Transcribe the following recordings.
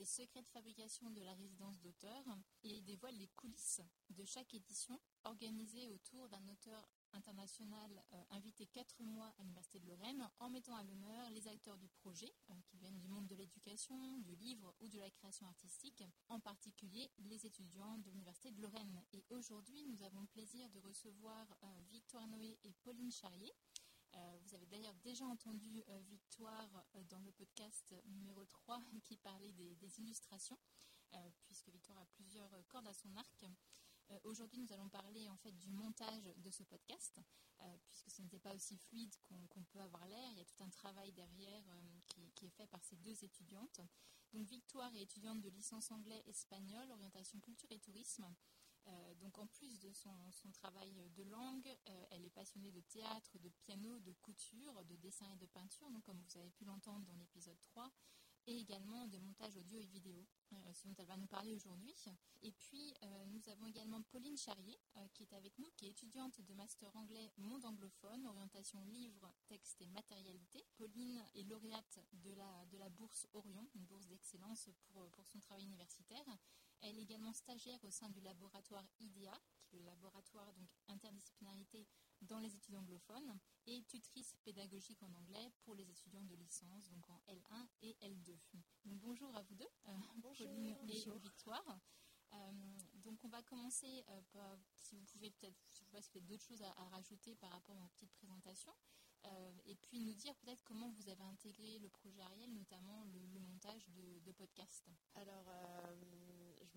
Les secrets de fabrication de la résidence d'auteur et dévoile les coulisses de chaque édition organisée autour d'un auteur international euh, invité quatre mois à l'Université de Lorraine en mettant à l'honneur les acteurs du projet euh, qui viennent du monde de l'éducation, du livre ou de la création artistique, en particulier les étudiants de l'Université de Lorraine. Et aujourd'hui, nous avons le plaisir de recevoir euh, Victoire Noé et Pauline Charrier. Vous avez d'ailleurs déjà entendu Victoire dans le podcast numéro 3 qui parlait des, illustrations, puisque Victoire a plusieurs cordes à son arc. Euh, aujourd'hui, nous allons parler en fait du montage de ce podcast, euh, puisque ce n'était pas aussi fluide qu'on peut avoir l'air. Il y a tout un travail derrière euh, qui, est fait par ces deux étudiantes. Donc Victoire est étudiante de licence anglais-espagnol, orientation culture et tourisme. Donc en plus de son, travail de langue, elle est passionnée de théâtre, de piano, de couture, de dessin et de peinture, donc comme vous avez pu l'entendre dans l'épisode 3 et également de montage audio et vidéo, euh, ce dont elle va nous parler aujourd'hui. Et puis, euh, nous avons également Pauline Charrier, euh, qui est avec nous, qui est étudiante de master anglais monde anglophone, orientation livre, texte et matérialité. Pauline est lauréate de la, bourse Orion, une bourse d'excellence pour son travail universitaire. Elle est également stagiaire au sein du laboratoire IDEA, qui est le laboratoire donc interdisciplinarité dans les études anglophones, et tutrice pédagogique en anglais pour les étudiants de licence, donc en L1 et L2. bonjour à vous deux, euh, Pauline et Victoire. Euh, donc on va commencer, euh, par, si vous pouvez peut-être, je sais pas si vous avez d'autres choses à, rajouter par rapport à ma petite présentation, et puis nous dire peut-être comment vous avez intégré le projet Ariel, notamment le, montage de, de podcast.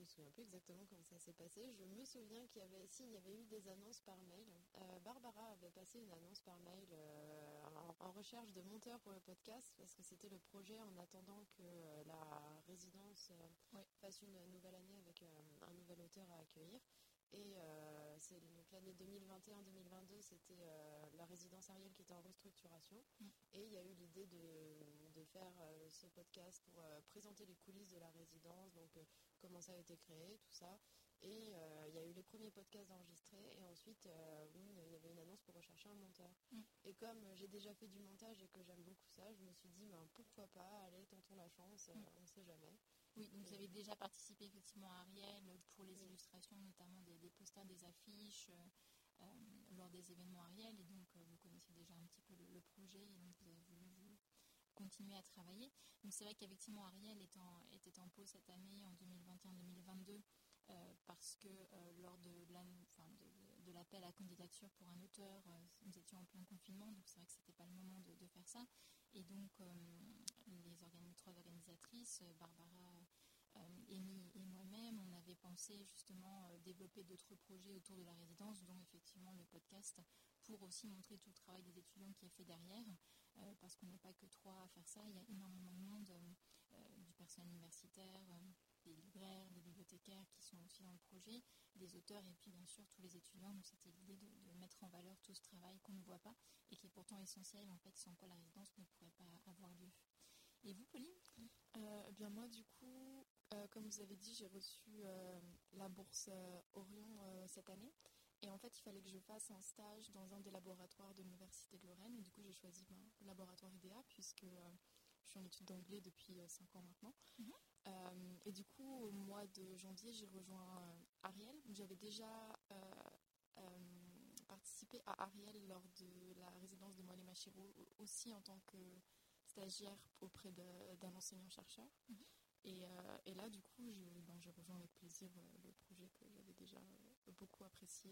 Je me souviens plus exactement comment ça s'est passé. Je me souviens qu'il y avait, si, il y avait eu des annonces par mail. Euh, Barbara avait passé une annonce par mail euh, en, recherche de monteurs pour le podcast parce que c'était le projet en attendant que euh, la résidence fasse une nouvelle année avec un nouvel auteur à accueillir. Et c'est donc l'année 2021-2022, c'était la résidence Ariel qui était en restructuration. Mm. Et il y a eu l'idée de, de, faire ce podcast pour présenter les coulisses de la résidence, donc comment ça a été créé, tout ça. Et euh, il y a eu les premiers podcasts enregistrés et ensuite euh, il y avait une annonce pour rechercher un monteur. Mm. Et comme j'ai déjà fait du montage et que j'aime beaucoup ça, je me suis dit ben, pourquoi pas, allez, tentons la chance, euh, mm. on ne sait jamais. Oui, donc vous avez déjà participé effectivement à Ariel pour les illustrations, notamment des, posters, des affiches. lors des événements Ariel et donc vous connaissez déjà un petit peu le, projet et donc vous avez voulu vous continuer à travailler. Donc c'est vrai qu'effectivement Ariel était en pause cette année en 2021-2022 euh, parce que euh, lors de, l'appel à candidature pour un auteur, euh, nous étions en plein confinement, donc c'est vrai que ce n'était pas le moment de, faire ça. Et donc les trois organisatrices, Barbara, Amy et moi-même, on avait pensé justement développer d'autres projets autour de la résidence, dont effectivement le podcast, pour aussi montrer tout le travail des étudiants qui est fait derrière, parce qu'on n'est pas que trois à faire ça, il y a énormément de monde, du personnel universitaire, des libraires, des bibliothécaires qui sont aussi dans le projet, des auteurs et puis bien sûr tous les étudiants. Donc c'était l'idée de, mettre en valeur tout ce travail qu'on ne voit pas et qui est pourtant essentiel en fait sans quoi la résidence ne pourrait pas avoir lieu. Et vous, Pauline? Euh, Bien moi, du coup, euh, comme vous avez dit, j'ai reçu euh, la bourse Orion cette année. Et en fait, il fallait que je fasse un stage dans un des laboratoires de l'Université de Lorraine. Et du coup, j'ai choisi ben, le laboratoire IDEA puisque je suis en études d'anglais depuis 5 ans maintenant. Mhm. Euh, et du coup, au mois de janvier, j'ai rejoint euh, Ariel. J'avais déjà euh, participé à Ariel lors de la résidence de Moalé Machiro, aussi en tant que stagiaire auprès d'un enseignant-chercheur. Mhm. Et, là, du coup, ben, j'ai rejoint avec plaisir le projet que j'avais déjà beaucoup apprécié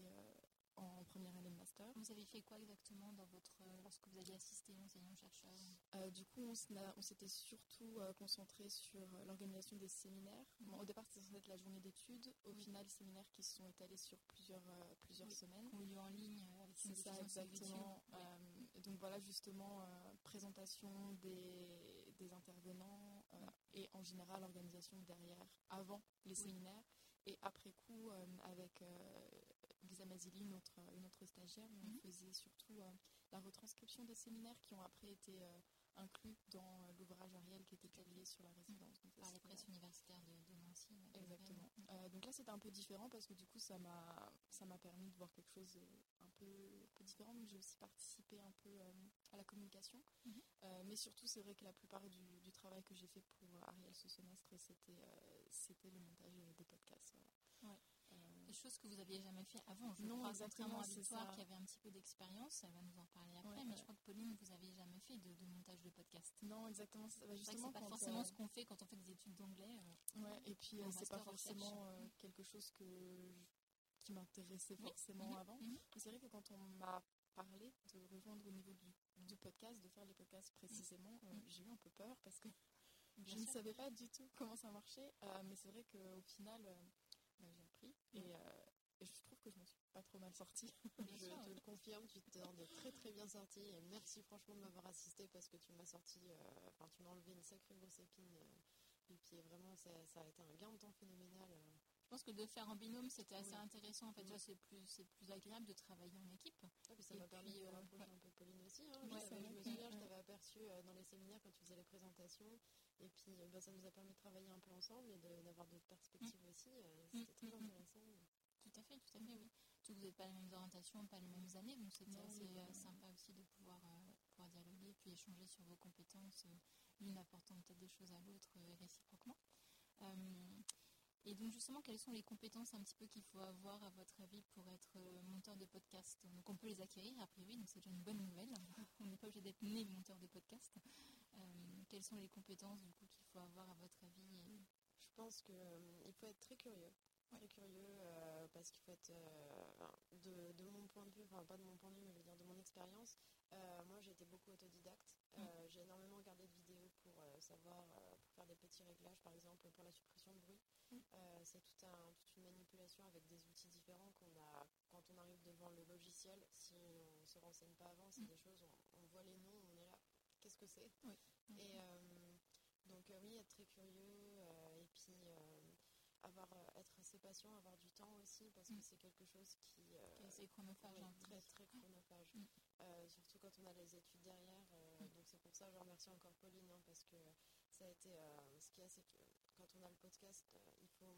en première année de master. Vous avez fait quoi exactement dans votre, lorsque vous aviez assisté enseignant-chercheur euh, Du coup, on, s'était surtout euh, concentré sur euh, l'organisation des séminaires. au départ, c'était censé être la journée d'études. Au final, séminaires qui se sont étalés sur plusieurs, plusieurs semaines. Ou lieu en ligne C'est ça, exactement. donc voilà, justement, présentation des, des intervenants et en général, organisation derrière, avant les séminaires et après coup, avec Lisa Mazili, notre, une autre stagiaire, on mhm. faisait surtout euh, la retranscription des séminaires qui ont après été euh, inclus dans euh, l'ouvrage Ariel qui était publié sur la résidence. Par les presses universitaires de, Nancy. Exactement. donc là, c'était un peu différent parce que du coup, ça m'a, ça m'a permis de voir quelque chose un peu, peu différent. Donc j'ai aussi participé un peu à la communication. Mhm. mais surtout, c'est vrai que la plupart du, travail que j'ai fait pour Ariel ce semestre, c'était c'était le montage des podcasts. Ouais. Des choses que vous n'aviez jamais fait avant. Je non, crois, exactement, c'est ça. qui avait un petit peu d'expérience, elle va nous en parler après, Ouais, mais ouais. je crois que Pauline, vous n'aviez jamais fait de, de montage de podcast. Non, exactement. c'est- bah, justement, pas forcément euh, ce qu'on fait quand on fait des études d'anglais. euh, Ouais, et puis euh, c'est pas forcément euh, quelque chose que je- qui m'intéressait forcément Mhm, avant. mhm. Mais c'est vrai que quand on m'a parlé de rejoindre au niveau du, du podcast, de faire les podcasts précisément, euh, Mhm. j'ai eu un peu peur parce que je ne savais pas du tout comment ça marchait. Euh, mais c'est vrai qu'au final, euh, bah, j'ai appris et, euh, et je trouve que je m'en suis pas trop mal sortie. Je sûr, te le confirme, tu t'en es très très bien sorti et merci franchement de m'avoir assisté parce que tu m'as sorti, enfin tu m'as enlevé une sacrée grosse épine du pied. Vraiment, ça, ça a été un gain de temps phénoménal. Je pense que de faire en binôme, c'était assez Oui. intéressant. En fait, déjà, c'est plus, c'est plus agréable de travailler en équipe. Ah, puis ça m'a permis de euh, ouais. un peu de Pauline aussi. hein. Oui, Je me souviens, je t'avais aperçu euh, dans les séminaires quand tu faisais les présentations. Et puis euh, bah, ça nous a permis de travailler un peu ensemble et d'avoir d'autres perspectives aussi. euh, C'était très mhm. intéressant. Tout à fait, tout à fait, oui. Que vous n'avez pas les mêmes orientations, pas les mêmes années, donc c'était assez oui, euh, oui. sympa aussi de pouvoir, euh, pouvoir dialoguer et puis échanger sur vos compétences, l'une apportant peut-être des choses à l'autre réciproquement. Euh, et donc justement, quelles sont les compétences un petit peu qu'il faut avoir à votre avis pour être euh, monteur de podcast? Donc on peut les acquérir a priori, donc c'est déjà une bonne nouvelle. on n'est pas obligé d'être né monteur de podcast. Euh, quelles sont les compétences du coup qu'il faut avoir à votre avis Je pense qu'il faut être très curieux. Très curieux euh, parce qu'il faut être, euh, de, de mon point de vue, enfin pas de mon point de vue, mais je veux dire de mon expérience, euh, moi j'ai été beaucoup autodidacte. Euh, J'ai énormément regardé de vidéos pour euh, savoir, euh, pour faire des petits réglages, par exemple pour la suppression de bruit. Euh, c'est tout un, toute une manipulation avec des outils différents qu'on a quand on arrive devant le logiciel. Si on ne se renseigne pas avant, c'est Mm. des choses, on, on voit les noms, on est là, qu'est-ce que c'est? Oui. Et euh, donc euh, oui, être très curieux et puis avoir, être assez patient, avoir du temps aussi parce que Mm. c'est quelque chose qui, qui est assez chronophage hein, très très chronophage. Mm. Surtout quand on a les études derrière. Donc c'est pour ça que je remercie encore Pauline hein, parce que ça a été ce qu'il y a, c'est que quand on a le podcast, euh, il faut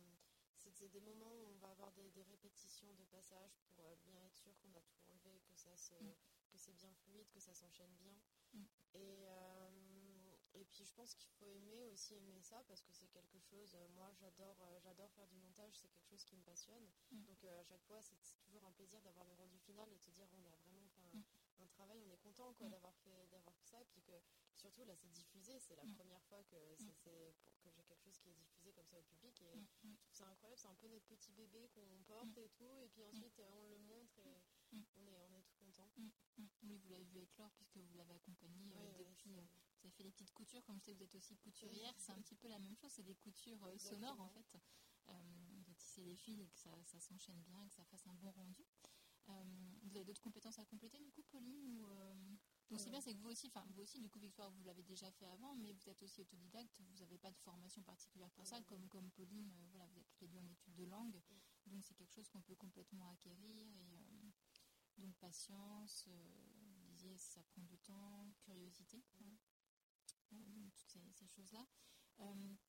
c'est c'est des moments où on va avoir des, des répétitions de passages pour euh, bien être sûr qu'on a tout enlevé, que ça se, Mm. que c'est bien fluide, que ça s'enchaîne bien. Mm. Et, euh, et puis je pense qu'il faut aimer aussi aimer ça parce que c'est quelque chose. euh, moi j'adore euh, j'adore faire du montage, c'est quelque chose qui me passionne. Mm. Donc euh, à chaque fois c'est c'est toujours un plaisir d'avoir le rendu final et de te dire on a vraiment fait un, Mm. un travail, on est content quoi Mm. d'avoir fait d'avoir fait ça puis que surtout là c'est diffusé, c'est la Mm. première fois que c'est c'est pour que j'ai quelque chose qui est diffusé comme ça au public et Mm, mm. je trouve ça incroyable, c'est un peu notre petit bébé qu'on porte et tout et puis ensuite euh, on le montre et Mm. on est on est tout content. Mm, mm. Oui, vous l'avez vu éclore puisque vous l'avez accompagné euh, Ouais, depuis. euh, vous avez fait des petites coutures, comme je sais que vous êtes aussi couturière, c'est un petit peu la même chose, c'est des coutures euh, sonores en fait, euh, de tisser les fils et que ça, ça s'enchaîne bien et que ça fasse un bon rendu. Euh, vous avez d'autres compétences à compléter du coup, Pauline ou, euh, Donc c'est Euh. bien, c'est que vous aussi, enfin vous aussi du coup Victoire, vous l'avez déjà fait avant, mais vous êtes aussi autodidacte, vous n'avez pas de formation particulière pour ça, comme, comme Pauline, euh, voilà, vous êtes toutes les deux en études de langue, donc c'est quelque chose qu'on peut complètement acquérir et euh, donc patience, euh, vous disiez ça prend du temps, curiosité, hein. Donc toutes ces, ces choses-là.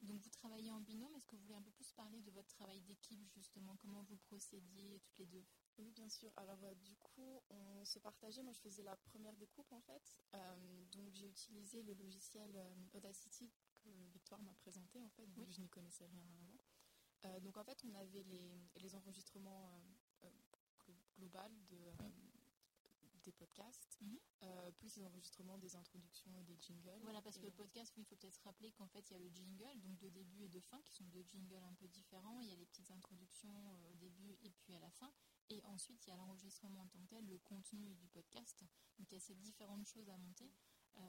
Donc vous travaillez en binôme, est-ce que vous voulez un peu plus parler de votre travail d'équipe justement, comment vous procédiez toutes les deux? Oui, bien sûr. Alors, euh, du coup, on se partageait. Moi, je faisais la première découpe, en fait. Euh, donc, j'ai utilisé le logiciel euh, Audacity que Victoire m'a présenté, en fait, Oui. je n'y connaissais rien avant. Donc, en fait, on avait les, les enregistrements glo- global de, des podcasts, Mhm. plus les enregistrements des introductions et des jingles. Voilà, parce que le podcast, oui, il faut peut-être rappeler qu'en fait, il y a le jingle, donc de début et de fin, qui sont deux jingles un peu différents. Il y a les petites introductions au début et puis à la fin. Et ensuite, il y a l'enregistrement en tant que tel, le contenu du podcast. Donc, il y a ces différentes choses à monter euh,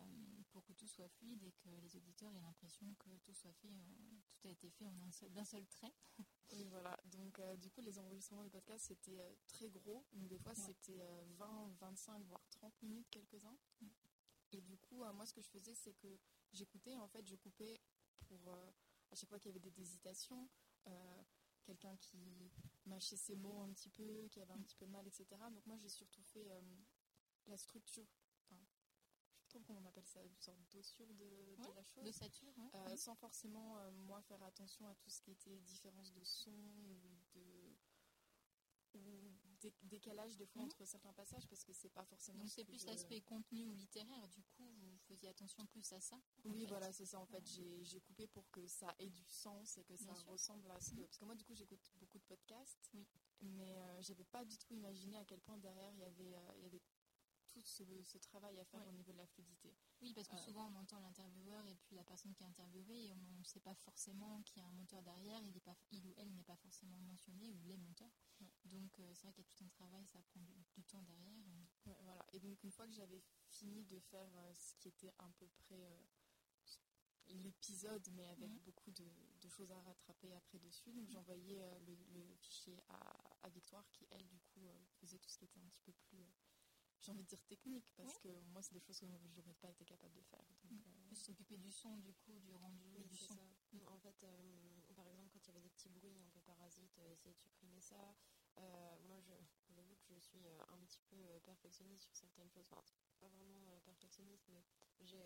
pour que tout soit fluide et que les auditeurs aient l'impression que tout soit fait, euh, tout a été fait en un seul- d'un seul trait. Oui, voilà. Donc, euh, du coup, les enregistrements de podcasts, c'était très gros. Donc, des fois, Ouais. c'était euh, 20, 25, voire 30 minutes, quelques-uns. Et du coup, moi, ce que je faisais, c'est que j'écoutais. En fait, je coupais pour, à chaque fois qu'il y avait des hésitations, euh, quelqu'un qui mâchait ses mots un petit peu, qui avait un petit peu de mal, etc. Donc, moi, j'ai surtout fait euh, la structure. Enfin, je trouve qu'on appelle ça une sorte d'ossure de, de Ouais, la chose. De sature, ouais. Euh, Mhm. sans forcément euh, moi faire attention à tout ce qui était différence de son ou de ou décalage des fois mhm. entre certains passages parce que c'est pas forcément. Donc c'est plus l'aspect contenu ou littéraire, du coup vous faisiez attention plus à ça Oui, voilà, c'est ça en fait. J'ai coupé pour que ça ait du sens et que ça ressemble à ce que. Parce que moi, du coup, j'écoute beaucoup de podcasts, oui. mais euh, j'avais pas du tout imaginé à quel point derrière il y avait, euh, il y avait tout ce, travail à faire au niveau de la fluidité. Oui, parce que euh, souvent on entend l'intervieweur et puis la personne qui est interviewée et on ne sait pas forcément qu'il y a un monteur derrière, il, est pas, il ou elle n'est pas forcément mentionné ou les monteurs. Donc euh, c'est vrai qu'il y a tout un travail, ça prend du, temps derrière. voilà. Et donc une fois que j'avais fini de faire euh, ce qui était à peu près l'épisode, mais avec mhm. beaucoup de, choses à rattraper après dessus. Donc j'envoyais le, fichier à, Victoire qui, elle, du coup, faisait tout ce qui était un petit peu plus j'ai envie de dire technique, parce que moi, c'est des choses que je n'aurais pas été capable de faire. Donc, mm. euh, S'occuper du son, du coup, du rendu, du son. Mm. En fait, euh, par exemple, quand il y avait des petits bruits un peu parasites, euh, essayer de supprimer ça. moi, je, que je suis un petit peu perfectionniste sur certaines choses. Enfin, pas vraiment perfectionniste, mais j'ai,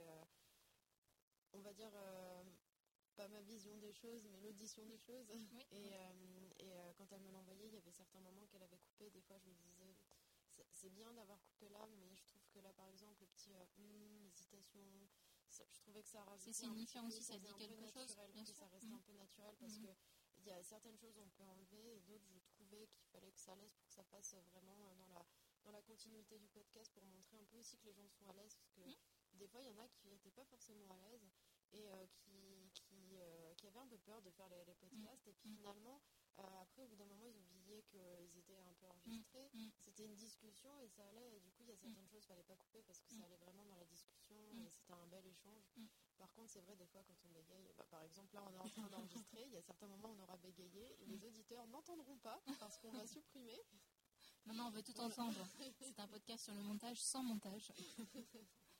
on va dire, pas ma vision des choses, mais l'audition des choses. Et, et quand elle me l'envoyait, il y avait certains moments qu'elle avait coupé. Des fois, je me disais c'est bien d'avoir coupé là, mais je trouve que là, par exemple, le petit euh, hmm, hésitation, je trouvais que ça C'est signifiant aussi, ça dit quelque chose. Bien sûr. Ça restait un mm. peu naturel parce mm. que il y a certaines choses on peut enlever et d'autres, je trouvais qu'il fallait que ça laisse pour que ça passe vraiment euh, dans la, dans la continuité du podcast pour montrer un peu aussi que les gens sont à l'aise. Parce que mm. des fois, il y en a qui n'étaient pas forcément à l'aise et euh, qui, qui, qui, avaient un peu peur de faire les, les podcasts. Et puis finalement, euh, après, au bout d'un moment, ils oubliaient qu'ils étaient un peu enregistrés. Mm, mm. C'était une discussion et ça allait. Et du coup, il y a certaines choses qu'il ne fallait pas couper parce que ça mm. allait vraiment dans la discussion et c'était un bel échange. Par contre, c'est vrai, des fois, quand on bégaye, bah, par exemple, là, on est en train d'enregistrer, il y a certains moments où on aura bégayé et les auditeurs n'entendront pas parce qu'on va supprimer. Non, non, on veut tout entendre. C'est un podcast sur le montage sans montage.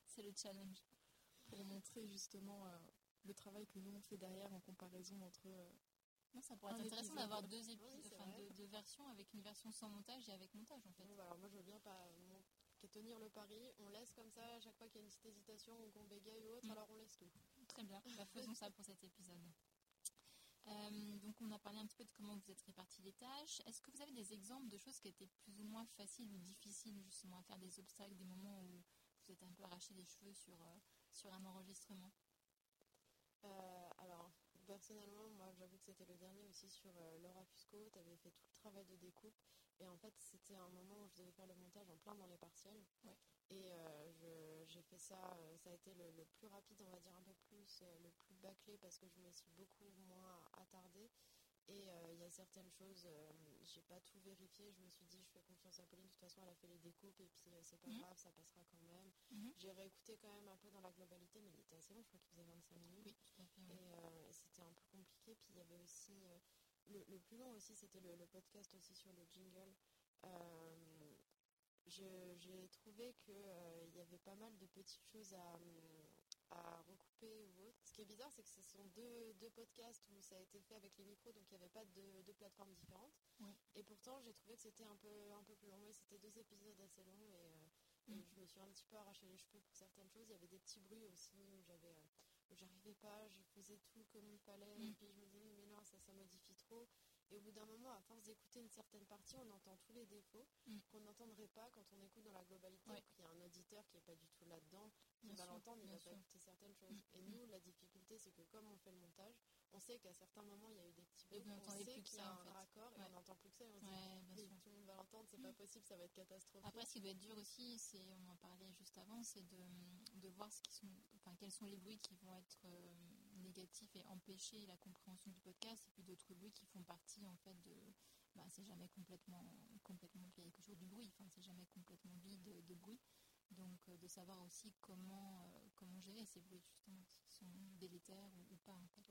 c'est le challenge. Pour montrer justement euh, le travail que nous on fait derrière en comparaison entre euh, ça pourrait être intéressant d'avoir deux, deux, versions avec une version sans montage et avec montage en fait. Bah, alors moi je veux bien pas tenir le pari, on laisse comme ça à chaque fois qu'il y a une petite hésitation ou qu'on bégaye ou autre, mm. alors on laisse tout. Très bien, bah, faisons ça pour cet épisode. Euh, donc on a parlé un petit peu de comment vous êtes répartis les tâches. Est-ce que vous avez des exemples de choses qui étaient plus ou moins faciles ou difficiles justement à faire des obstacles, des moments où vous êtes un peu arraché les cheveux sur, euh, sur un enregistrement? Euh, personnellement, moi j'avoue que c'était le dernier aussi sur euh, Laura Fusco. Tu avais fait tout le travail de découpe. Et en fait, c'était un moment où je devais faire le montage en plein dans les partiels. Et euh, j'ai fait ça, euh, ça a été le, plus rapide, on va dire un peu plus, le plus bâclé parce que je me suis beaucoup moins attardée. Et il y a certaines choses, j'ai pas tout vérifié. Je me suis dit, je fais confiance à Pauline. De toute façon, elle a fait les découpes et puis c'est pas mhm. grave, ça passera quand même. Mhm. J'ai réécouté quand même un peu dans la globalité, mais il était assez long. Je crois qu'il faisait 25 minutes. Et c'était un peu compliqué. Puis il y avait aussi le, plus long aussi, c'était le, podcast aussi sur le jingle. Euh, j'ai trouvé qu'il euh, y avait pas mal de petites choses à, recouper ou autre. Qui est bizarre, c'est que ce sont deux, podcasts où ça a été fait avec les micros, donc il n'y avait pas de deux plateformes différentes. Et pourtant, j'ai trouvé que c'était un peu, un peu plus long. C'était deux épisodes assez longs et, euh, mm. je me suis un petit peu arraché les cheveux pour certaines choses. Il y avait des petits bruits aussi où j'avais j'arrivais pas, je faisais tout comme il fallait, et mm. puis je me disais, mais non, ça, ça modifie trop. Et au bout d'un moment, à force d'écouter une certaine partie, on entend tous les défauts mm. qu'on n'entendrait pas quand on écoute dans la globalité. Il y a un auditeur qui n'est pas du tout là-dedans, qui va l'entendre, il va pas écouter certaines choses. Mm. Et nous, la difficulté, c'est que comme on fait le montage, on sait qu'à certains moments, il y a eu des petits bugs, on, sait qu'il y a un raccord et on n'entend plus que ça. Et on se dit, tout le monde va l'entendre, c'est pas possible, ça va être catastrophique. Après, ce qui doit être dur aussi, c'est, on en parlait juste avant, c'est de, de voir ce qui sont, enfin, quels sont les bruits qui vont être euh, négatifs et empêcher la compréhension du podcast, et puis d'autres bruits qui font partie en fait de, bah, c'est jamais complètement, complètement, il y a toujours du bruit, enfin, c'est jamais complètement vide de, bruit. Donc, euh, de savoir aussi comment, euh, comment gérer ces bruits, justement, qui sont délétères ou, pas. En fait.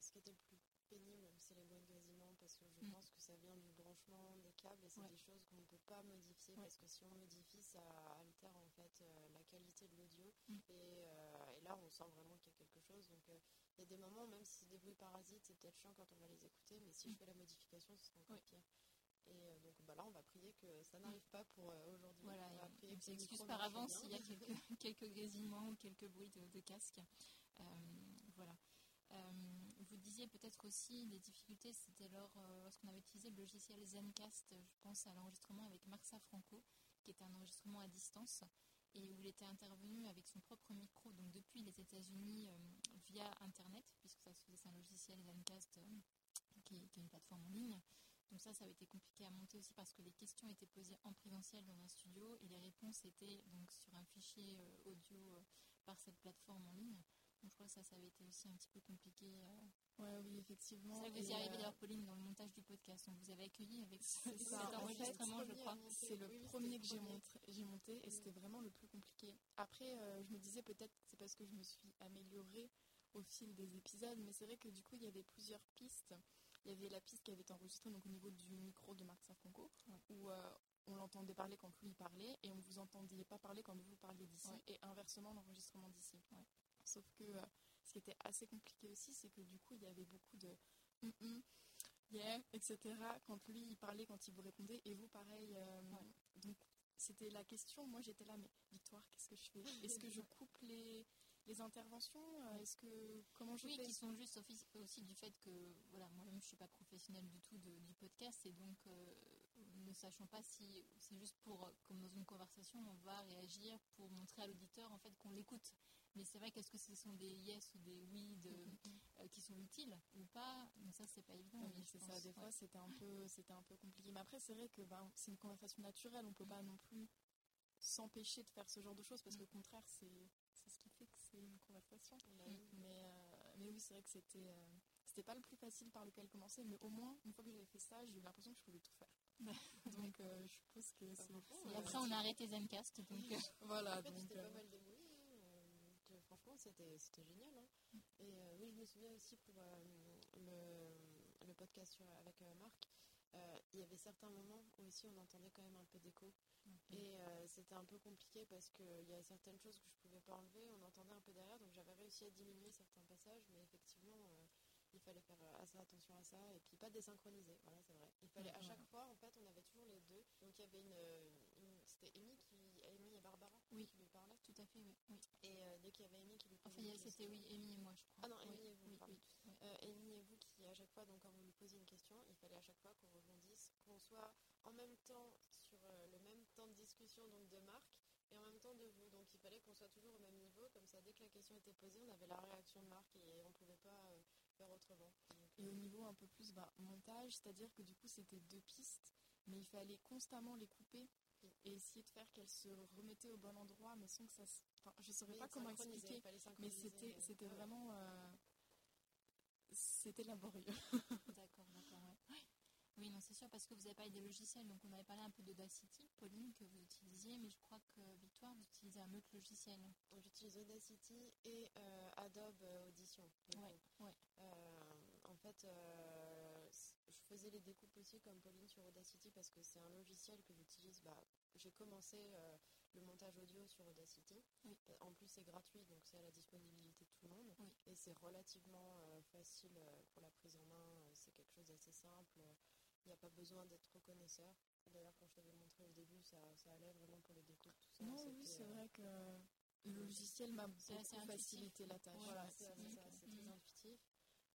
ce qui était le plus pénible, c'est les bruits de grésillement, parce que je mm. pense que ça vient du branchement des câbles et c'est des choses qu'on ne peut pas modifier, parce que si on modifie, ça altère en fait euh, la qualité de l'audio. Mm. Et, et, là, on sent vraiment qu'il y a quelque chose. Donc, il y a des moments, même si c'est des bruits parasites, c'est peut-être chiant quand on va les écouter, mais si je mm. fais la modification, ce sera encore pire. Et euh, donc bah là, on va prier que ça n'arrive pas pour euh, aujourd'hui. Voilà, on s'excuse par avance s'il y a quelques, quelques grésillements ou quelques bruits de, casque. Euh, voilà. Vous disiez peut-être aussi des difficultés, c'était lors, lorsqu'on avait utilisé le logiciel Zencast, je pense à l'enregistrement avec Marxa Franco, qui était un enregistrement à distance et où il était intervenu avec son propre micro, donc depuis les États-Unis via Internet, puisque ça se faisait, c'est un logiciel Zencast qui, est une plateforme en ligne. Donc ça, ça avait été compliqué à monter aussi parce que les questions étaient posées en présentiel dans un studio et les réponses étaient donc sur un fichier euh, audio euh, par cette plateforme en ligne. Donc je crois que ça, ça avait été aussi un petit peu compliqué. Euh. Ouais, oui, effectivement. Ça vous y arrivez d'ailleurs, Pauline, dans le montage du podcast. On vous avait accueilli avec cet enregistrement, je crois. C'est le premier que j'ai monté, monté, et c'était vraiment le plus compliqué. Après, je me disais peut-être c'est parce que je me suis améliorée au fil des épisodes, mais c'est vrai que du coup, il y avait plusieurs pistes il y avait la piste qui avait été enregistrée donc, au niveau du micro de Marc Safranco, où euh, on l'entendait parler quand lui parlait et on vous entendait pas parler quand vous parliez d'ici, et inversement l'enregistrement d'ici. Sauf que euh, ce qui était assez compliqué aussi, c'est que du coup, il y avait beaucoup de mm -mm, yeah, etc. Quand lui, il parlait, quand il vous répondait, et vous, pareil. Euh, donc, c'était la question. Moi, j'étais là, mais Victoire, qu'est-ce que je fais? Est-ce que je coupe les, les interventions? Euh, Est-ce que comment je oui, fais? qui sont juste aussi du fait que voilà, moi-même je suis pas professionnelle du tout du podcast et donc euh, ne sachant pas si c'est juste pour comme dans une conversation on va réagir pour montrer à l'auditeur en fait qu'on l'écoute. Mais c'est vrai qu'est-ce que ce sont des yes ou des oui de, mm-hmm. euh, qui sont utiles ou pas? Donc ça c'est pas évident. Oui, c'est ça. Des fois c'était un peu c'était un peu compliqué. Mais après c'est vrai que ben, c'est une conversation naturelle. On peut pas non plus s'empêcher de faire ce genre de choses parce mm. qu'au contraire c'est ce qui fait que c'est une conversation. Mais, euh, mais oui, c'est vrai que c'était euh, c'était pas le plus facile par lequel commencer, mais au moins, une fois que j'avais fait ça, j'ai eu l'impression que je pouvais tout faire. donc euh, je pense que c'est. Et après, on a arrêté Zencast. Donc, voilà. donc, pas mal. C'était génial. Hein. Et oui, je me souviens aussi pour le, le, podcast avec Marc. il y avait certains moments où aussi on entendait quand même un peu d'écho. Et euh, c'était un peu compliqué parce qu'il y a certaines choses que je pouvais pas enlever, on entendait un peu derrière, donc j'avais réussi à diminuer certains passages, mais effectivement, euh, il fallait faire euh, assez attention à ça et puis pas désynchroniser, voilà, c'est vrai. Il fallait à chaque fois, en fait, on avait toujours les deux. Donc il y avait une, c'était Amy qui, Amy et Barbara oui. qui lui parlaient. Tout à fait, oui. Et dès qu'il y avait Amy qui lui posait enfin, c'était oui, Amy et moi, je crois. Ah non, Amy et vous. Oui, Amy et vous qui à chaque fois, donc quand vous lui posiez une question, il fallait à chaque fois qu'on rebondisse, qu'on soit en même temps sur le même temps de discussion donc de Marc et en même temps de vous. Donc il fallait qu'on soit toujours au même niveau, comme ça dès que la question était posée, on avait la réaction de Marc et on ne pouvait pas euh, faire autrement. et au niveau un peu plus bah, montage, c'est-à-dire que du coup c'était deux pistes, mais il fallait constamment les couper et essayer de faire qu'elles se remettaient au bon endroit, mais sans que ça se... Enfin, je ne saurais pas comment expliquer, mais c'était, c'était vraiment... Euh, c'était laborieux. d'accord, d'accord, ouais. Oui, non, c'est sûr, parce que vous avez parlé des logiciels, donc on avait parlé un peu d'Audacity, Pauline, que vous utilisiez, mais je crois que Victoire, vous utilisez un autre logiciel. J'utilise Audacity et euh, Adobe Audition. Ouais, ouais. Euh, en fait, euh, je faisais les découpes aussi comme Pauline sur Audacity parce que c'est un logiciel que j'utilise. Bah, J'ai commencé le montage audio sur Audacity. En plus, c'est gratuit, donc c'est à la disponibilité de tout le monde. Et c'est relativement facile pour la prise en main. C'est quelque chose d'assez simple. Il n'y a pas besoin d'être reconnaisseur. D'ailleurs, quand je t'avais montré au début, ça, ça, allait vraiment pour les découpes, tout ça. Non, oui, c'est euh, vrai que le logiciel m'a beaucoup facilité la tâche. Voilà, c'est très intuitif.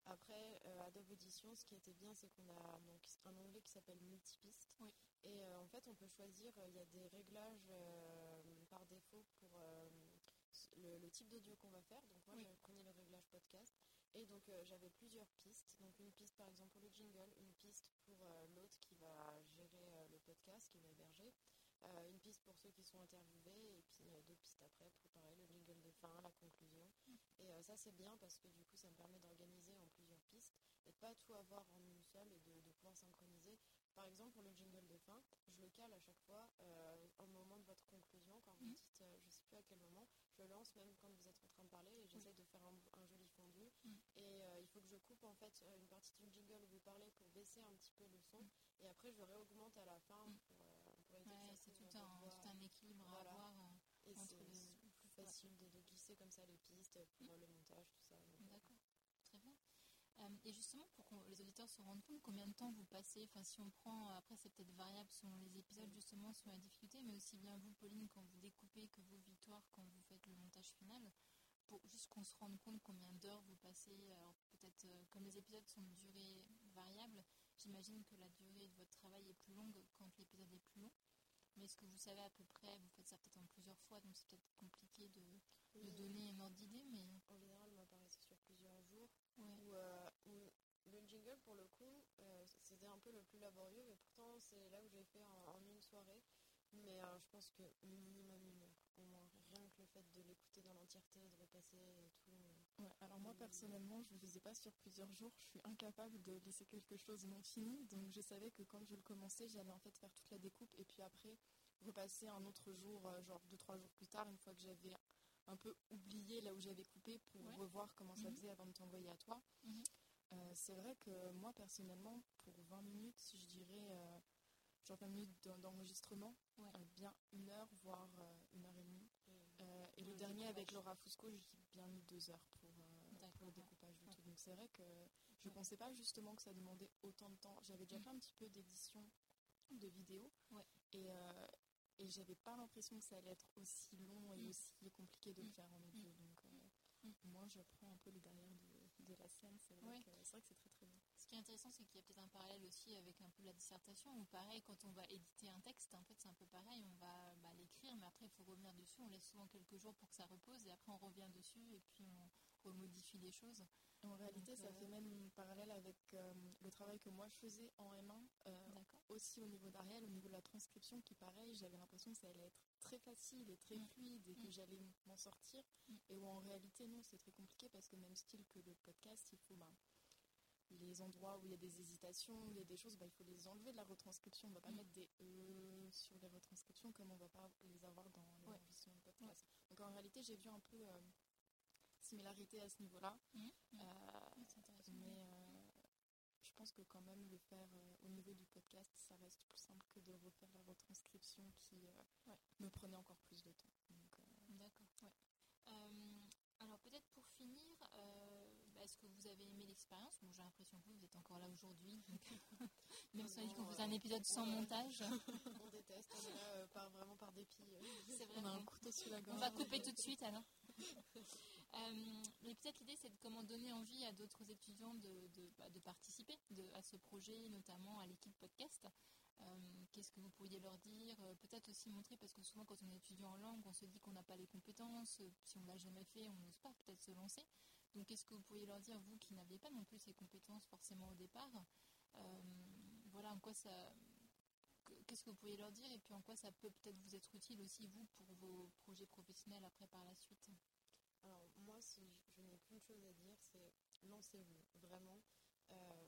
Après, euh, Adobe Audition, ce qui était bien, c'est qu'on a donc, un onglet qui s'appelle Multipiste. Oui. Et euh, en fait, on peut choisir, il y a des réglages par défaut pour le, type d'audio qu'on va faire. Donc moi, je prenais le réglage podcast. Et donc euh, j'avais plusieurs pistes. Donc une piste par exemple pour le jingle, une piste pour euh, l'autre qui va gérer euh, le podcast, qui va héberger, une piste pour ceux qui sont interviewés, et puis deux pistes après pour pareil le jingle de fin, la conclusion. Et ça c'est bien parce que du coup ça me permet d'organiser en plusieurs pistes et de pas tout avoir en une seule et de, pouvoir synchroniser. Par exemple pour le jingle de fin, je le cale à chaque fois au moment de votre conclusion, quand vous mhm. dites je sais plus à quel moment, je lance même quand vous êtes en train de parler et j'essaie de faire un, joli fondu. Et euh, il faut que je coupe en fait euh, une partie du jingle où vous parlez pour baisser un petit peu le son. Et après je réaugmente à la fin pour, euh, pour ouais, c'est tout, tout, un équilibre à avoir. et c'est plus facile de, glisser comme ça les pistes pour le montage, tout ça. Bien. et justement, pour que les auditeurs se rendent compte combien de temps vous passez, enfin si on prend, après c'est peut-être variable selon les épisodes justement, selon la difficulté, mais aussi bien vous Pauline quand vous découpez que vos victoires quand vous faites le montage final, pour juste qu'on se rende compte combien d'heures vous passez. Alors peut-être euh, comme les épisodes sont de durée variable, j'imagine que la durée de votre travail est plus longue quand l'épisode est plus long. Mais est-ce que vous savez à peu près, vous faites ça peut-être en plusieurs fois, donc c'est peut-être compliqué de, de, donner une ordre d'idée, mais... En général, moi, pareil, c'est sur plusieurs jours. Ouais. Où, euh, le pour le coup, euh, c'était un peu le plus laborieux, mais pourtant, c'est là où j'ai fait en, en une soirée. Mais euh, je pense que minimum une heure, au moins. Rien que le fait de l'écouter dans l'entièreté, de repasser et tout. euh, Ouais, alors moi personnellement, je ne le faisais pas sur plusieurs jours. Je suis incapable de laisser quelque chose non fini. Donc je savais que quand je le commençais, j'allais en fait faire toute la découpe et puis après repasser un autre jour, genre deux trois jours plus tard, une fois que j'avais un peu oublié là où j'avais coupé pour Ouais. revoir comment ça Mhm. faisait avant de t'envoyer à toi. Mhm. Euh, c'est vrai que moi personnellement, pour 20 minutes, je dirais euh, genre 20 minutes d'en- d'enregistrement, Ouais. euh, bien une heure, voire une heure et demie. et- le dernier avec. Laura Fusco, j'ai bien mis deux heures pour, le ouais. découpage du tout. Donc c'est vrai que je Ouais. pensais pas justement que ça demandait autant de temps. J'avais déjà Mm. fait un petit peu d'édition de vidéos et, et j'avais pas l'impression que ça allait être aussi long et Mm. aussi compliqué de le Mm. faire en audio. Donc moi je prends un peu les derrière de, de la scène. C'est vrai, Ouais. que, c'est vrai que c'est très très bien. Ce qui est intéressant, c'est qu'il y a peut-être un parallèle aussi avec un peu la dissertation, où pareil, quand on va éditer un texte, en fait, c'est un peu pareil, on va bah, l'écrire, mais après, il faut revenir dessus, on laisse souvent quelques jours pour que ça repose, et après, on revient dessus, et puis on remodifie les choses. En réalité, Donc, ça fait même parallèle avec euh, le travail que moi je faisais en M1. euh, aussi au niveau d'Ariel, au niveau de la transcription, qui pareil, j'avais l'impression que ça allait être très facile et très Mm. fluide et que Mm. j'allais m'en sortir. Mm. Et où en réalité, non, c'est très compliqué parce que même style que le podcast, il faut ben, les endroits où il y a des hésitations, où il y a des choses, ben, il faut les enlever de la retranscription. On va pas mettre des E sur les retranscriptions comme on va pas les avoir dans l'enregistrement de podcast. Donc en réalité, j'ai vu un peu euh, similarité à ce niveau-là. Mhm. Euh, intéressant. mais euh, je pense que quand même le faire euh, au niveau du podcast, ça reste plus simple que de refaire la retranscription qui Ouais. me prenait encore plus de temps. D'accord, ouais. Alors peut-être pour finir, bah, est-ce que vous avez aimé l'expérience? Bon, j'ai l'impression que vous, vous êtes encore là aujourd'hui, même si on dit qu'on faisait un épisode sans ouais. montage, on déteste, on est là par, vraiment par dépit. vrai. on a un couteau sous la On gorge. va couper tout de suite alors. Euh, mais peut-être l'idée c'est de comment donner envie à d'autres étudiants de, de, bah, participer à ce projet, notamment à l'équipe podcast. Euh, Qu'est-ce que vous pourriez leur dire? Euh, Peut-être aussi montrer, parce que souvent quand on est étudiant en langue, on se dit qu'on n'a pas les compétences, si on ne l'a jamais fait, on n'ose pas peut-être se lancer. Donc qu'est-ce que vous pourriez leur dire, vous qui n'aviez pas non plus ces compétences forcément au départ? Voilà, en quoi ça... que- Qu'est-ce que vous pourriez leur dire? Et puis en quoi ça peut peut-être vous être utile aussi, vous, pour vos projets professionnels après par la suite? Alors, moi, si je, n'ai qu'une chose à dire, c'est lancez-vous, vraiment. Euh,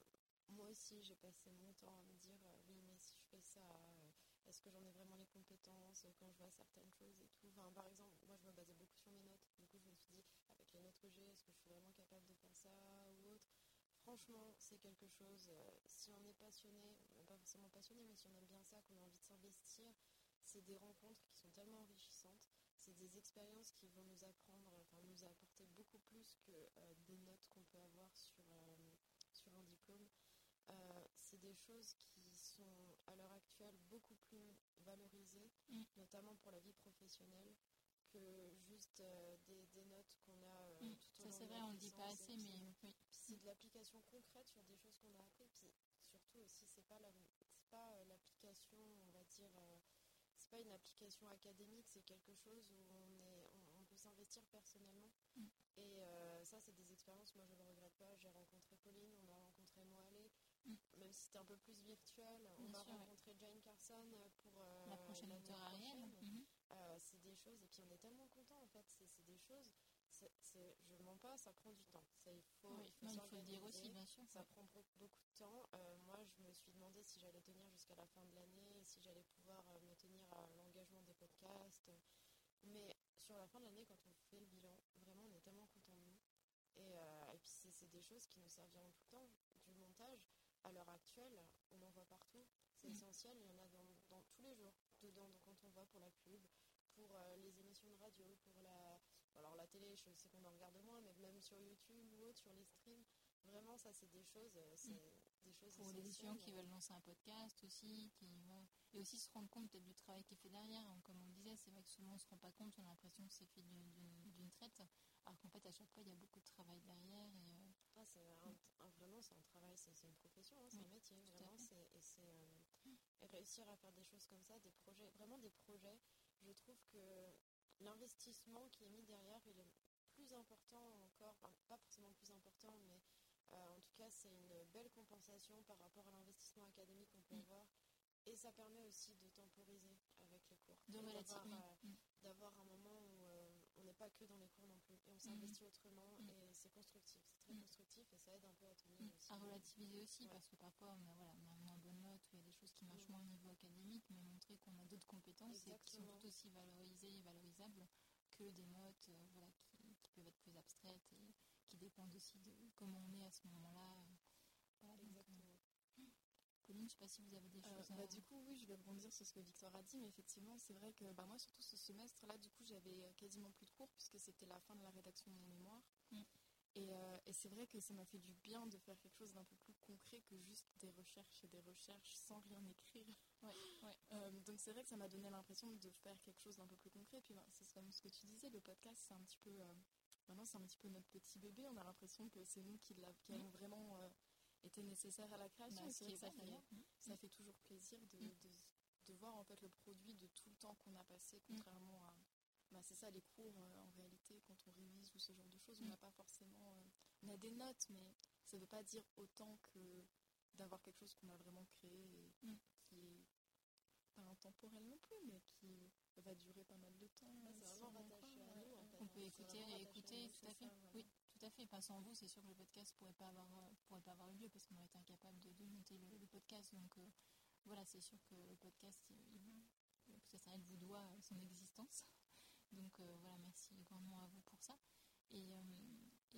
moi aussi, j'ai passé mon temps à me dire, euh, oui, mais si je fais ça, euh, est-ce que j'en ai vraiment les compétences quand je vois certaines choses et tout. Enfin, par exemple, moi, je me basais beaucoup sur mes notes. Du coup, je me suis dit, avec les notes que j'ai, est-ce que je suis vraiment capable de faire ça ou autre? Franchement, c'est quelque chose, si on est passionné, pas forcément passionné, mais si on aime bien ça, qu'on a envie de s'investir, c'est des rencontres qui sont tellement enrichissantes c'est des expériences qui vont nous apprendre, enfin nous apporter beaucoup plus que euh, des notes qu'on peut avoir sur, euh, sur un diplôme. Euh, c'est des choses qui sont à l'heure actuelle beaucoup plus valorisées, Mm. notamment pour la vie professionnelle, que juste des, des notes qu'on a Mm. tout au Ça long c'est de vrai, on le dit pas assez, mais oui. c'est de l'application concrète sur des choses qu'on a appris. Puis surtout aussi, c'est pas la- c'est pas l'application, on va dire, c'est pas une application académique, c'est quelque chose où on est, on, on peut s'investir personnellement. Et euh, ça, c'est des expériences. Moi, je le regrette pas. J'ai rencontré Pauline, on a rencontré Moalé, Mm. même si c'était un peu plus virtuel. On Bien sûr, ouais. rencontrer Jane Carson pour euh, La prochaine prochaine. Mhm. Euh, c'est des choses, et puis on est tellement content en fait, c'est des choses, c'est- c'est- je mens pas, ça prend du temps. Ça, il faut, Oui, il faut non, il faut le dire aussi, bien sûr. Ça prend beaucoup de temps. Euh, moi, je me suis demandé si j'allais tenir jusqu'à la fin de l'année, si j'allais pouvoir euh, me tenir à l'engagement des podcasts. Mais sur la fin de l'année, quand on fait le bilan, vraiment, on est tellement content de nous. Et, euh, et puis, c'est des choses qui nous serviront tout le temps. Du montage, à l'heure actuelle, on en voit partout. C'est Mm. essentiel, il y en a dans, dans tous les jours, dedans, donc quand on voit pour la pub, pour euh, les émissions de radio, pour la, alors la télé, je sais qu'on en regarde moins, mais même sur YouTube ou autre, sur les streams, vraiment, ça, c'est des choses, euh, c'est des choses Pour les étudiants qui veulent lancer un podcast aussi, qui, ouais. Et aussi se rendre compte peut-être du travail qui est fait derrière. Comme on le disait, c'est vrai que souvent on ne se rend pas compte, on a l'impression que c'est fait d'une- retraite, alors qu'en fait, à chaque fois, il y a beaucoup de travail derrière. Et, euh, ah, c'est vraiment, c'est un travail, c'est une profession, hein, c'est un métier, vraiment. Et, c'est, et réussir à faire des choses comme ça, des projets, vraiment des projets, je trouve que l'investissement qui est mis derrière, il est plus important encore, pas forcément plus important, mais euh, en tout cas, c'est une belle compensation par rapport à l'investissement académique qu'on peut avoir. Et ça permet aussi de temporiser avec les cours. Euh, mm. D'avoir un moment où euh, on n'est pas que dans les cours non plus. Et on s'investit mm. autrement et c'est constructif. C'est très constructif et ça aide un peu à tenir aussi. À relativiser aussi parce que parfois on a, voilà, on a moins bonne note, il y a des choses qui marchent moins au niveau académique, mais montrer qu'on a d'autres compétences et qui sont tout aussi valorisées et valorisables que des notes voilà, qui, qui, peuvent être plus abstraites et qui dépendent aussi de comment on est à ce moment-là. Euh, Je ne sais pas si vous avez des euh, choses bah, Du coup, oui, je vais rebondir sur ce que Victor a dit, mais effectivement, c'est vrai que bah, moi, surtout ce semestre-là, du coup, j'avais euh, quasiment plus de cours puisque c'était la fin de la rédaction de mon mémoire. Mm. Et, et c'est vrai que ça m'a fait du bien de faire quelque chose d'un peu plus concret que juste des recherches et des recherches sans rien écrire. Ouais, ouais. donc c'est vrai que ça m'a donné l'impression de faire quelque chose d'un peu plus concret. Puis bah, c'est comme ce que tu disais, le podcast, c'est un petit peu Maintenant, c'est un petit peu notre petit bébé. On a l'impression que c'est nous qui, qui avons vraiment été nécessaires à la création. Bah, c'est vrai que ça, fait, ça fait toujours plaisir de, mm. de, de, voir en fait le produit de tout le temps qu'on a passé, mm. contrairement à. Bah, c'est ça, les cours, euh, en réalité, quand on révise ou ce genre de choses, on mm. n'a pas forcément. Euh, on a des notes, mais ça ne veut pas dire autant que d'avoir quelque chose qu'on a vraiment créé et qui est pas intemporel non plus, mais qui va durer pas mal de temps. c'est vraiment rattaché à nous. En fait, on peut écouter et écouter, tout à fait. Oui, tout à fait. Sans vous, c'est sûr que le podcast pourrait euh, pourrait pas avoir eu lieu parce qu'on aurait été incapable de, monter le, podcast. Donc euh, voilà, c'est sûr que le podcast, il, ça vous doit son existence. Donc euh, voilà, merci grandement à vous pour ça. Et,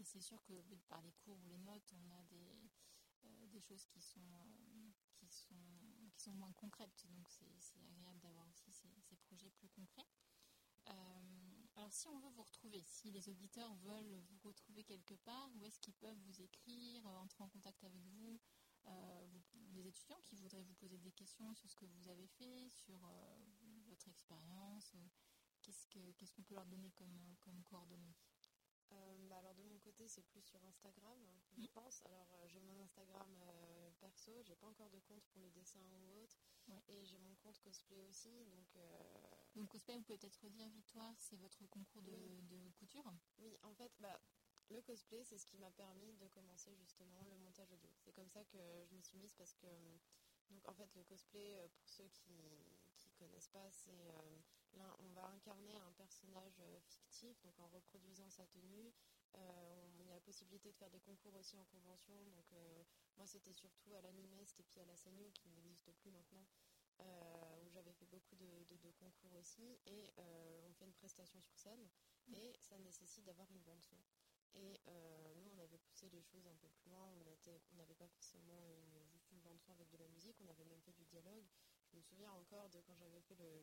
c'est sûr que par les cours ou les notes, on a des, choses qui sont, qui sont, qui sont moins concrètes. Donc c'est agréable d'avoir aussi ces, projets plus concrets. Alors si on veut vous retrouver, si les auditeurs veulent vous retrouver quelque part, où est-ce qu'ils peuvent vous écrire, euh, entrer en contact avec vous, euh, vous, les étudiants qui voudraient vous poser des questions sur ce que vous avez fait, sur euh, votre expérience, euh, qu'est-ce qu'on qu peut leur donner comme, comme coordonnées? Bah alors de mon côté c'est plus sur Instagram je mmh. pense alors j'ai mon Instagram perso j'ai pas encore de compte pour les dessins ou autre ouais. et j'ai mon compte cosplay aussi donc donc cosplay vous pouvez peut-être redire Victoire c'est votre concours de, oui. de, couture oui en fait bah le cosplay c'est ce qui m'a permis de commencer justement le montage audio c'est comme ça que je me suis mise parce que donc en fait le cosplay pour ceux qui qui connaissent pas c'est Là, on va incarner un personnage euh, fictif, donc en reproduisant sa tenue. Euh, on, a la possibilité de faire des concours aussi en convention. Donc, euh, moi, c'était surtout à l'Animest et puis à la Sanyo, qui n'existe plus maintenant, euh, où j'avais fait beaucoup de, concours aussi. Et on fait une prestation sur scène. Et ça nécessite d'avoir une bande-son. Et euh, nous, on avait poussé les choses un peu plus loin. On n'avait pas forcément juste une bande-son avec de la musique. On avait même fait du dialogue. Je me souviens encore de quand j'avais fait le,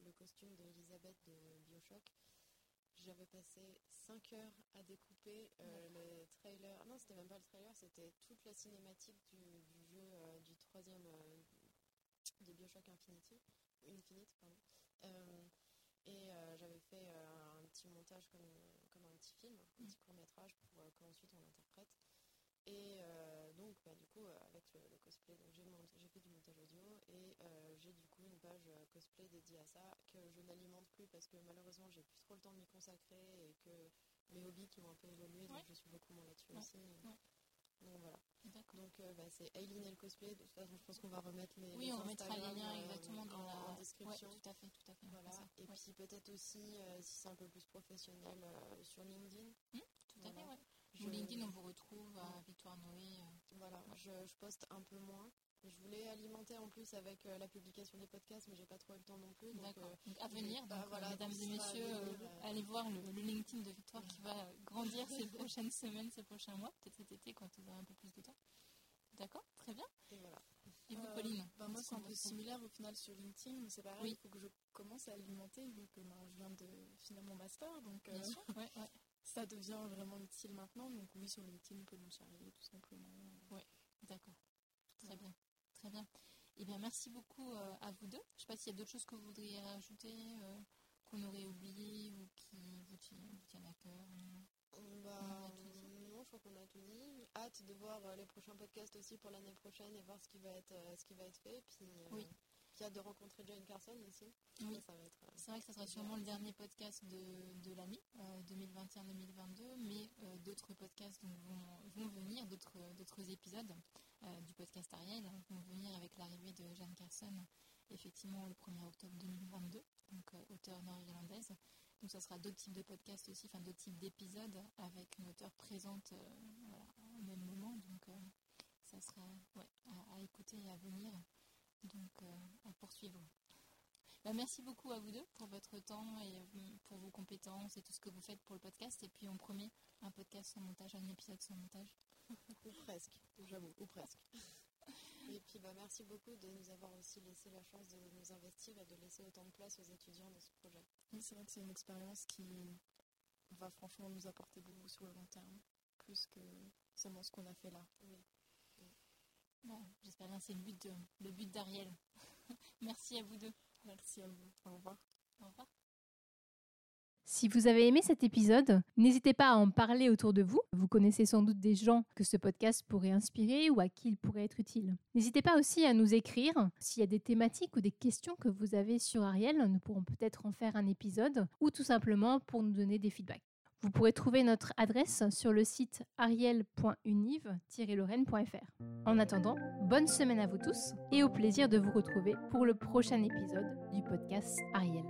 le costume d'Elisabeth de Bioshock. J'avais passé 5 heures à découper euh, le trailer. Non, c'était même pas le trailer, c'était toute la cinématique du, du jeu euh, du troisième euh, de Bioshock Infinity. Infinite, pardon. Et j'avais fait un petit montage comme, comme un petit film, un petit court métrage pour qu'ensuite on l'interprète. Et euh, donc, bah, du coup, avec le, le cosplay, j'ai fait du montage audio et euh, j'ai du coup une page cosplay dédiée à ça que je parce que malheureusement, j'ai plus trop le temps de m'y consacrer et que mes hobbies qui ont un peu évolué, donc ouais. je suis beaucoup moins là-dessus ouais. aussi. Ouais. Donc voilà. Donc euh, bah, c'est Aileen et le cosplay. De toute façon, je pense qu'on va remettre les. Oui, les on mettra les liens exactement dans la en description. Tout à fait, tout à fait. Voilà. Et puis peut-être aussi, euh, si c'est un peu plus professionnel, euh, sur LinkedIn. Mmh, tout voilà. à fait, ouais. Je... LinkedIn, on vous retrouve à Victoire Noé. Euh... Voilà, je, je, poste un peu moins. Je voulais alimenter en plus avec euh, la publication des podcasts, mais j'ai pas trop eu le temps non plus. Donc, euh, donc à venir, bah, donc, voilà, mesdames et messieurs, venir, allez voir le, le, LinkedIn de Victoire qui va grandir ces prochaines semaines, ces prochains mois, peut-être cet été quand vous aurez un peu plus de temps. D'accord, très bien. Et voilà. Et vous, Pauline? bah, Moi, c'est un peu similaire au final sur LinkedIn, mais c'est pareil, oui. il faut que je commence à alimenter, vu que ben, je viens de finir mon master, donc euh, ouais, ouais. ça devient vraiment utile maintenant. Donc oui, sur LinkedIn, Pauline Charrier, tout simplement. Oui, d'accord. Très ouais. bien. Très bien. Eh bien, merci beaucoup euh, à vous deux. Je ne sais pas s'il y a d'autres choses que vous voudriez rajouter, euh, qu'on aurait oublié ou qui vous tiennent à cœur bah, non, je crois qu'on a tout dit. Hâte de voir les prochains podcasts aussi pour l'année prochaine et voir ce qui va être, ce qui va être fait. Puis, oui. Puis hâte de rencontrer Jane Carson aussi. Oui. C'est vrai que ça sera sûrement le dernier podcast de, de l'année 2021-2022, mais d'autres podcasts vont, vont venir, d'autres épisodes du podcast Ariel vont venir avec l'arrivée de Jane Carson effectivement le 1er octobre 2022, donc euh, auteur nord-irlandaise. Donc ça sera d'autres types de podcasts aussi, enfin d'autres types d'épisodes avec une auteure présente euh, au même moment. Donc euh, ça sera à, écouter et à venir, donc à poursuivre. Bah, merci beaucoup à vous deux pour votre temps et pour vos compétences et tout ce que vous faites pour le podcast. Et puis on promet un podcast sans montage, un épisode sans montage. Ou presque, j'avoue, ou presque. Et puis bah, merci beaucoup de nous avoir aussi laissé la chance de nous investir et de laisser autant de place aux étudiants dans ce projet. Oui, c'est vrai que c'est une expérience qui va franchement nous apporter beaucoup sur le long terme, plus que seulement ce qu'on a fait là. Oui. Bon, j'espère bien c'est le but le but d'Ariel. merci à vous deux. Merci à vous. Au revoir. Au revoir. Si vous avez aimé cet épisode, n'hésitez pas à en parler autour de vous. Vous connaissez sans doute des gens que ce podcast pourrait inspirer ou à qui il pourrait être utile. N'hésitez pas aussi à nous écrire s'il y a des thématiques ou des questions que vous avez sur Ariel. Nous pourrons peut-être en faire un épisode ou tout simplement pour nous donner des feedbacks. Vous pourrez trouver notre adresse sur le site ariel.univ-lorraine.fr. En attendant, bonne semaine à vous tous et au plaisir de vous retrouver pour le prochain épisode du podcast Ariel.